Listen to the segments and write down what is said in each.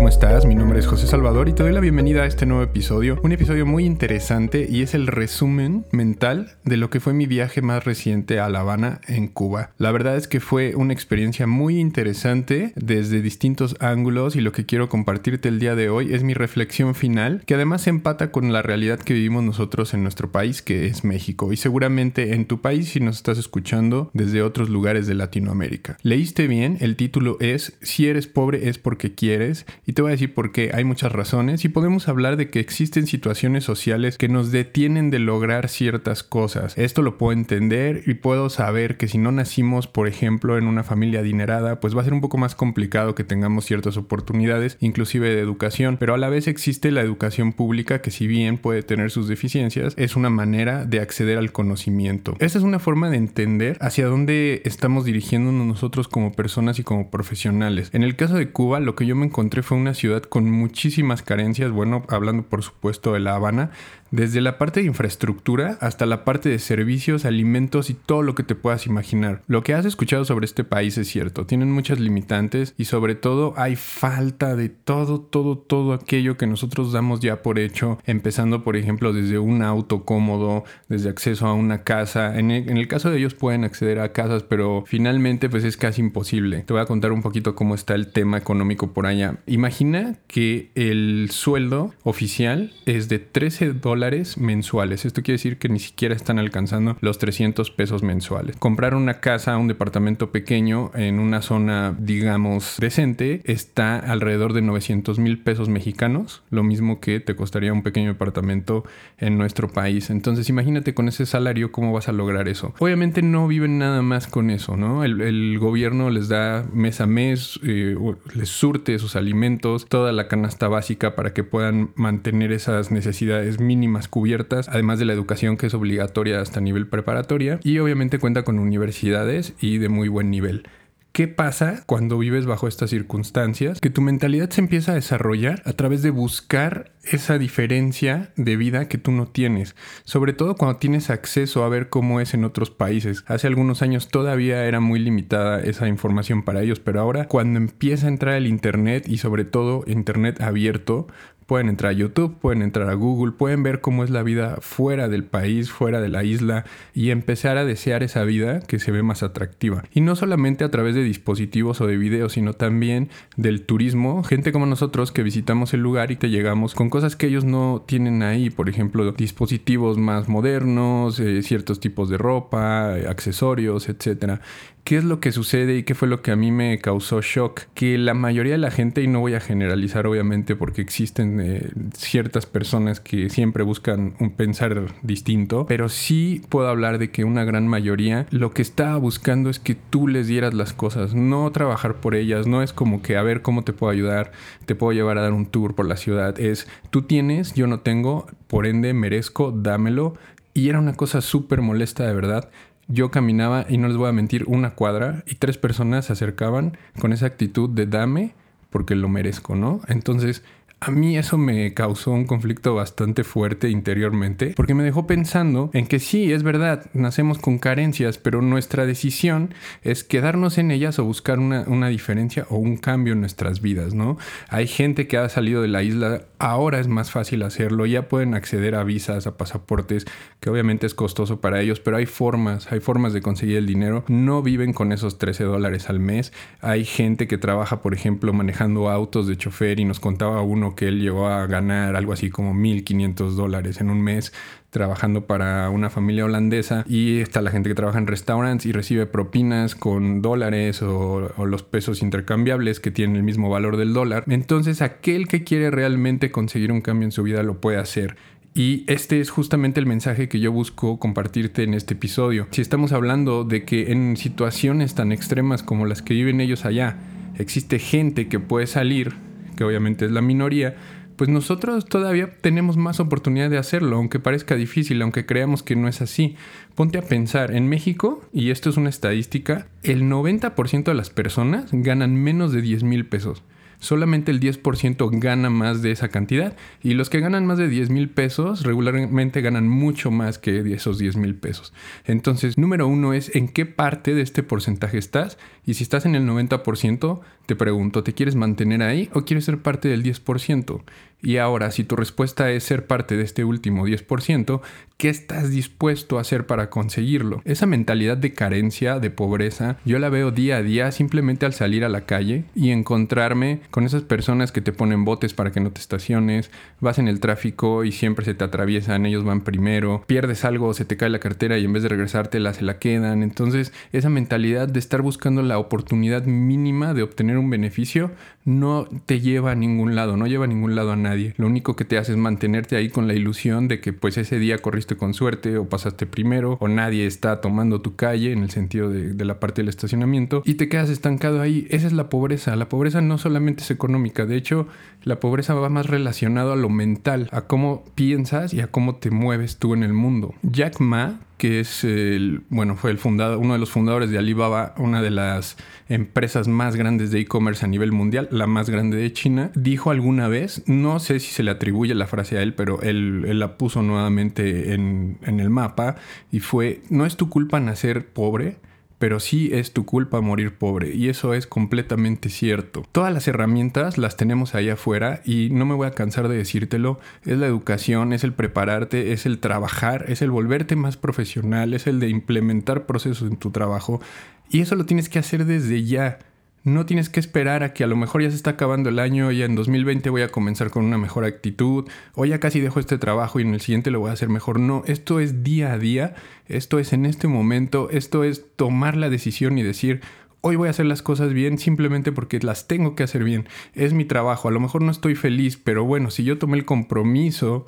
¿cómo estás? Mi nombre es José Salvador y te doy la bienvenida a este nuevo episodio. Un episodio muy interesante y es el resumen mental de lo que fue mi viaje más reciente a La Habana, en Cuba. La verdad es que fue una experiencia muy interesante desde distintos ángulos y lo que quiero compartirte el día de hoy es mi reflexión final, que además empata con la realidad que vivimos nosotros en nuestro país, que es México, y seguramente en tu país si nos estás escuchando desde otros lugares de Latinoamérica. Leíste bien, el título es Si eres pobre es porque quieres y te voy a decir por qué. Hay muchas razones y podemos hablar de que existen situaciones sociales que nos detienen de lograr ciertas cosas. Esto lo puedo entender y puedo saber que si no nacimos, por ejemplo, en una familia adinerada, pues va a ser un poco más complicado que tengamos ciertas oportunidades, inclusive de educación. Pero a la vez existe la educación pública que si bien puede tener sus deficiencias, es una manera de acceder al conocimiento. Esta es una forma de entender hacia dónde estamos dirigiéndonos nosotros como personas y como profesionales. En el caso de Cuba, lo que yo me encontré fue una ciudad con muchísimas carencias, bueno, hablando por supuesto de La Habana, desde la parte de infraestructura hasta la parte de servicios, alimentos y todo lo que te puedas imaginar. Lo que has escuchado sobre este país es cierto, tienen muchas limitantes y sobre todo hay falta de todo, todo, todo aquello que nosotros damos ya por hecho, empezando por ejemplo desde un auto cómodo, desde acceso a una casa. En el, caso de ellos pueden acceder a casas, pero finalmente pues es casi imposible. Te voy a contar un poquito cómo está el tema económico por allá. Imagina que el sueldo oficial es de 13 dólares mensuales. Esto quiere decir que ni siquiera están alcanzando los 300 pesos mensuales. Comprar una casa, un departamento pequeño en una zona, digamos, decente, está alrededor de 900 mil pesos mexicanos, lo mismo que te costaría un pequeño departamento en nuestro país. Entonces imagínate con ese salario cómo vas a lograr eso. Obviamente no viven nada más con eso, ¿no? El, gobierno les da mes a mes, eh, les surte sus alimentos, toda la canasta básica para que puedan mantener esas necesidades mínimas más cubiertas, además de la educación que es obligatoria hasta nivel preparatoria y obviamente cuenta con universidades y de muy buen nivel. ¿Qué pasa cuando vives bajo estas circunstancias? Que tu mentalidad se empieza a desarrollar a través de buscar esa diferencia de vida que tú no tienes, sobre todo cuando tienes acceso a ver cómo es en otros países. Hace algunos años todavía era muy limitada esa información para ellos, pero ahora cuando empieza a entrar el Internet y sobre todo Internet abierto, pueden entrar a YouTube, pueden entrar a Google, pueden ver cómo es la vida fuera del país, fuera de la isla y empezar a desear esa vida que se ve más atractiva. Y no solamente a través de dispositivos o de videos, sino también del turismo, gente como nosotros que visitamos el lugar y te llegamos con cosas que ellos no tienen ahí, por ejemplo, dispositivos más modernos, eh, ciertos tipos de ropa, accesorios, etcétera. ¿Qué es lo que sucede y qué fue lo que a mí me causó shock? Que la mayoría de la gente, y no voy a generalizar obviamente porque existen eh, ciertas personas que siempre buscan un pensar distinto, pero sí puedo hablar de que una gran mayoría lo que estaba buscando es que tú les dieras las cosas, no trabajar por ellas, no es como que a ver cómo te puedo ayudar, te puedo llevar a dar un tour por la ciudad, es tú tienes, yo no tengo, por ende merezco, dámelo. Y era una cosa súper molesta de verdad yo caminaba, y no les voy a mentir, una cuadra y tres personas se acercaban con esa actitud de dame porque lo merezco, ¿no? Entonces a mí eso me causó un conflicto bastante fuerte interiormente porque me dejó pensando en que sí, es verdad, nacemos con carencias, pero nuestra decisión es quedarnos en ellas o buscar una, una, diferencia o un cambio en nuestras vidas, ¿no? Hay gente que ha salido de la isla, ahora es más fácil hacerlo, ya pueden acceder a visas, a pasaportes, que obviamente es costoso para ellos, pero hay formas, hay formas de conseguir el dinero, no viven con esos 13 dólares al mes, hay gente que trabaja, por ejemplo, manejando autos de chofer y nos contaba uno que él llegó a ganar algo así como 1.500 dólares en un mes trabajando para una familia holandesa y está la gente que trabaja en restaurantes y recibe propinas con dólares o, o, los pesos intercambiables que tienen el mismo valor del dólar. Entonces aquel que quiere realmente conseguir un cambio en su vida lo puede hacer. Y este es justamente el mensaje que yo busco compartirte en este episodio. Si estamos hablando de que en situaciones tan extremas como las que viven ellos allá, existe gente que puede salir que obviamente es la minoría, pues nosotros todavía tenemos más oportunidad de hacerlo, aunque parezca difícil, aunque creamos que no es así. Ponte a pensar, en México, y esto es una estadística, el 90% de las personas ganan menos de 10 mil pesos. Solamente el 10% gana más de esa cantidad y los que ganan más de 10 mil pesos regularmente ganan mucho más que esos 10 mil pesos. Entonces, número uno es en qué parte de este porcentaje estás y si estás en el 90%, te pregunto, ¿te quieres mantener ahí o quieres ser parte del 10%? Y ahora, si tu respuesta es ser parte de este último 10%, ¿qué estás dispuesto a hacer para conseguirlo? Esa mentalidad de carencia, de pobreza, yo la veo día a día simplemente al salir a la calle y encontrarme con esas personas que te ponen botes para que no te estaciones, vas en el tráfico y siempre se te atraviesan, ellos van primero, pierdes algo, se te cae la cartera y en vez de regresártela se la quedan. Entonces, esa mentalidad de estar buscando la oportunidad mínima de obtener un beneficio no te lleva a ningún lado, no lleva a ningún lado a nadie. Lo único que te hace es mantenerte ahí con la ilusión de que pues ese día corriste con suerte o pasaste primero o nadie está tomando tu calle en el sentido de, de la parte del estacionamiento y te quedas estancado ahí. Esa es la pobreza. La pobreza no solamente es económica, de hecho la pobreza va más relacionado a lo mental, a cómo piensas y a cómo te mueves tú en el mundo. Jack Ma, que es el, bueno, fue el fundado, uno de los fundadores de Alibaba, una de las empresas más grandes de e-commerce a nivel mundial, la más grande de China, dijo alguna vez, no sé si se le atribuye la frase a él, pero él, la puso nuevamente en, en el mapa y fue, no es tu culpa nacer pobre, pero sí es tu culpa morir pobre y eso es completamente cierto. Todas las herramientas las tenemos ahí afuera y no me voy a cansar de decírtelo, es la educación, es el prepararte, es el trabajar, es el volverte más profesional, es el de implementar procesos en tu trabajo y eso lo tienes que hacer desde ya. No tienes que esperar a que a lo mejor ya se está acabando el año, ya en 2020 voy a comenzar con una mejor actitud, o ya casi dejo este trabajo y en el siguiente lo voy a hacer mejor. No, esto es día a día, esto es en este momento, esto es tomar la decisión y decir, hoy voy a hacer las cosas bien simplemente porque las tengo que hacer bien. Es mi trabajo, a lo mejor no estoy feliz, pero bueno, si yo tomé el compromiso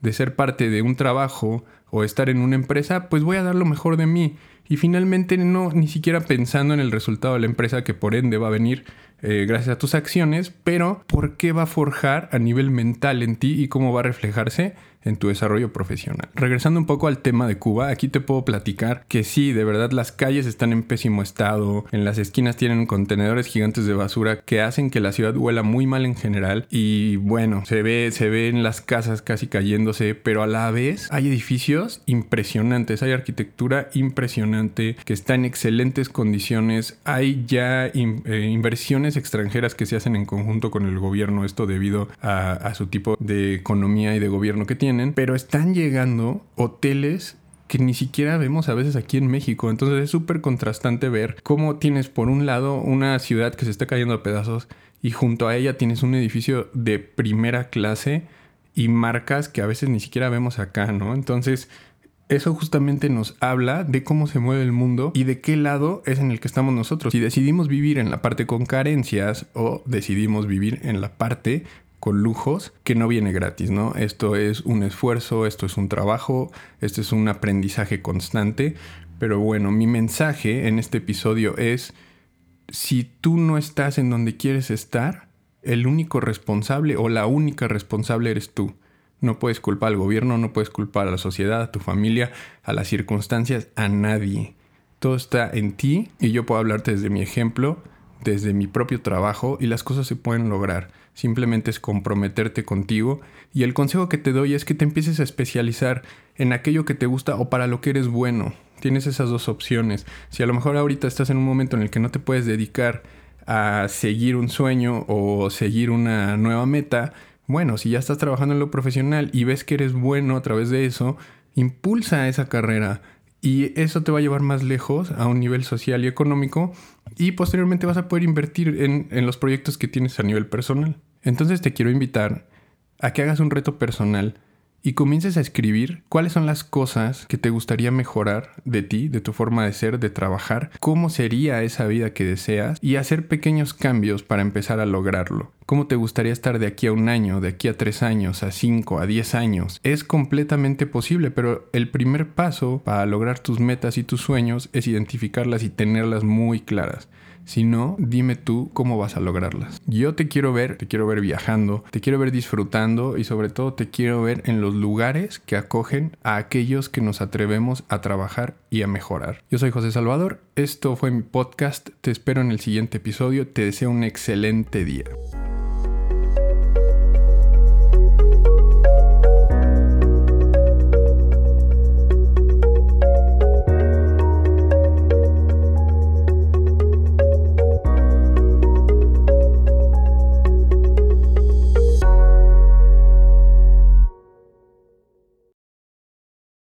de ser parte de un trabajo o estar en una empresa, pues voy a dar lo mejor de mí y finalmente no ni siquiera pensando en el resultado de la empresa que por ende va a venir eh, gracias a tus acciones, pero por qué va a forjar a nivel mental en ti y cómo va a reflejarse en tu desarrollo profesional. Regresando un poco al tema de Cuba, aquí te puedo platicar que sí, de verdad las calles están en pésimo estado, en las esquinas tienen contenedores gigantes de basura que hacen que la ciudad huela muy mal en general y bueno, se ve se ven las casas casi cayéndose, pero a la vez hay edificios impresionantes, hay arquitectura impresionante que está en excelentes condiciones, hay ya eh, inversiones extranjeras que se hacen en conjunto con el gobierno, esto debido a, a su tipo de economía y de gobierno que tiene pero están llegando hoteles que ni siquiera vemos a veces aquí en México. Entonces es súper contrastante ver cómo tienes por un lado una ciudad que se está cayendo a pedazos y junto a ella tienes un edificio de primera clase y marcas que a veces ni siquiera vemos acá, ¿no? Entonces eso justamente nos habla de cómo se mueve el mundo y de qué lado es en el que estamos nosotros. Si decidimos vivir en la parte con carencias o decidimos vivir en la parte con lujos que no viene gratis, ¿no? Esto es un esfuerzo, esto es un trabajo, esto es un aprendizaje constante. Pero bueno, mi mensaje en este episodio es, si tú no estás en donde quieres estar, el único responsable o la única responsable eres tú. No puedes culpar al gobierno, no puedes culpar a la sociedad, a tu familia, a las circunstancias, a nadie. Todo está en ti y yo puedo hablarte desde mi ejemplo, desde mi propio trabajo y las cosas se pueden lograr simplemente es comprometerte contigo y el consejo que te doy es que te empieces a especializar en aquello que te gusta o para lo que eres bueno. Tienes esas dos opciones. Si a lo mejor ahorita estás en un momento en el que no te puedes dedicar a seguir un sueño o seguir una nueva meta, bueno, si ya estás trabajando en lo profesional y ves que eres bueno a través de eso, impulsa esa carrera y eso te va a llevar más lejos a un nivel social y económico y posteriormente vas a poder invertir en, en los proyectos que tienes a nivel personal. Entonces te quiero invitar a que hagas un reto personal y comiences a escribir cuáles son las cosas que te gustaría mejorar de ti, de tu forma de ser, de trabajar, cómo sería esa vida que deseas y hacer pequeños cambios para empezar a lograrlo. ¿Cómo te gustaría estar de aquí a un año, de aquí a tres años, a cinco, a diez años? Es completamente posible, pero el primer paso para lograr tus metas y tus sueños es identificarlas y tenerlas muy claras. Si no, dime tú cómo vas a lograrlas. Yo te quiero ver, te quiero ver viajando, te quiero ver disfrutando y sobre todo te quiero ver en los lugares que acogen a aquellos que nos atrevemos a trabajar y a mejorar. Yo soy José Salvador, esto fue mi podcast, te espero en el siguiente episodio, te deseo un excelente día.